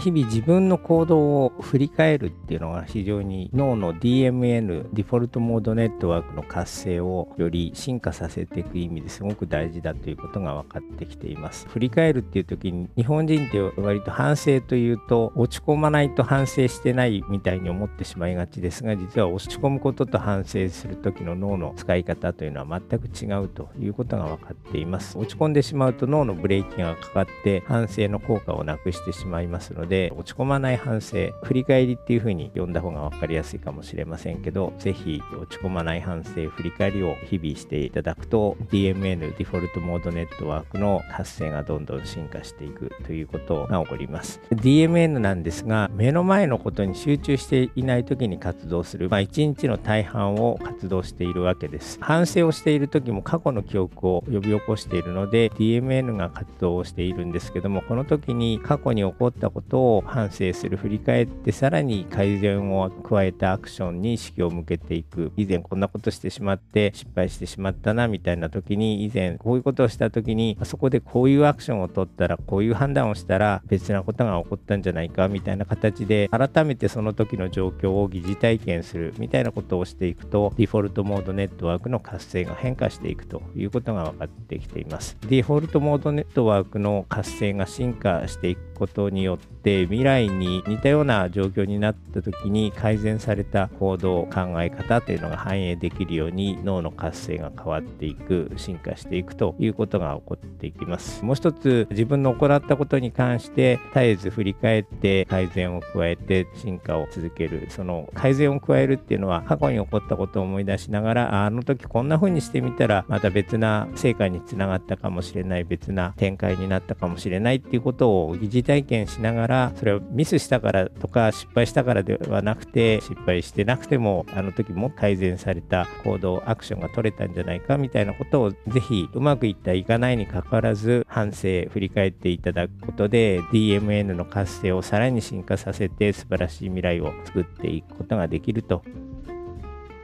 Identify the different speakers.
Speaker 1: 日々自分の行動を振り返るっていうのが非常に脳の DMN デフォルトモードネットワークの活性をより進化させていく意味ですごく大事だということが分かってきています。振り返るっていう時に日本人って割と反省というと落ち込まないと反省してないみたいに思ってしまいがちですが実は落ち込むことと反省する時の脳の使い方というのは全く違うということが分かっています。落ち込んでしまうと脳のブレーキがかかって反省の効果をなくしてしまいますのでで落ち込まない反省振り返りっていう風に読んだ方が分かりやすいかもしれませんけど是非落ち込まない反省振り返りを日々していただくと DMN デフォルトモードネットワークの発生がどんどん進化していくということが起こります。DMN なんですが目の前のことに集中していない時に活動する、まあ、1日の大半を活動しているわけです。反省をしている時も過去の記憶を呼び起こしているので DMN が活動をしているんですけどもこの時に過去に起こったことを反省する振り返ってさらに改善を加えたアクションに意識を向けていく。以前こんなことしてしまって失敗してしまったなみたいな時に以前こういうことをした時にそこでこういうアクションを取ったらこういう判断をしたら別なことが起こったんじゃないかみたいな形で改めてその時の状況を疑似体験するみたいなことをしていくとデフォルトモードネットワークの活性が変化していくということが分かってきています。デフォルトモードネットワークの活性が進化していくことによって未来に似たような状況になった時に改善された行動考え方というのが反映できるように脳の活性が変わっていく進化していくということが起こっていきます。もう一つ自分の行ったことに関して絶えず振り返って改善を加えて進化を続ける。その改善を加えるっていうのは過去に起こったことを思い出しながらあの時こんな風にしてみたらまた別な成果につながったかもしれない別な展開になったかもしれないっていうことを疑似体験しながらからそれをミスしたからとか失敗したからではなくて失敗してなくてもあの時も改善された行動アクションが取れたんじゃないかみたいなことをぜひうまくいったいかないにかかわらず反省振り返っていただくことで DMN の活性をさらに進化させて素晴らしい未来を作っていくことができると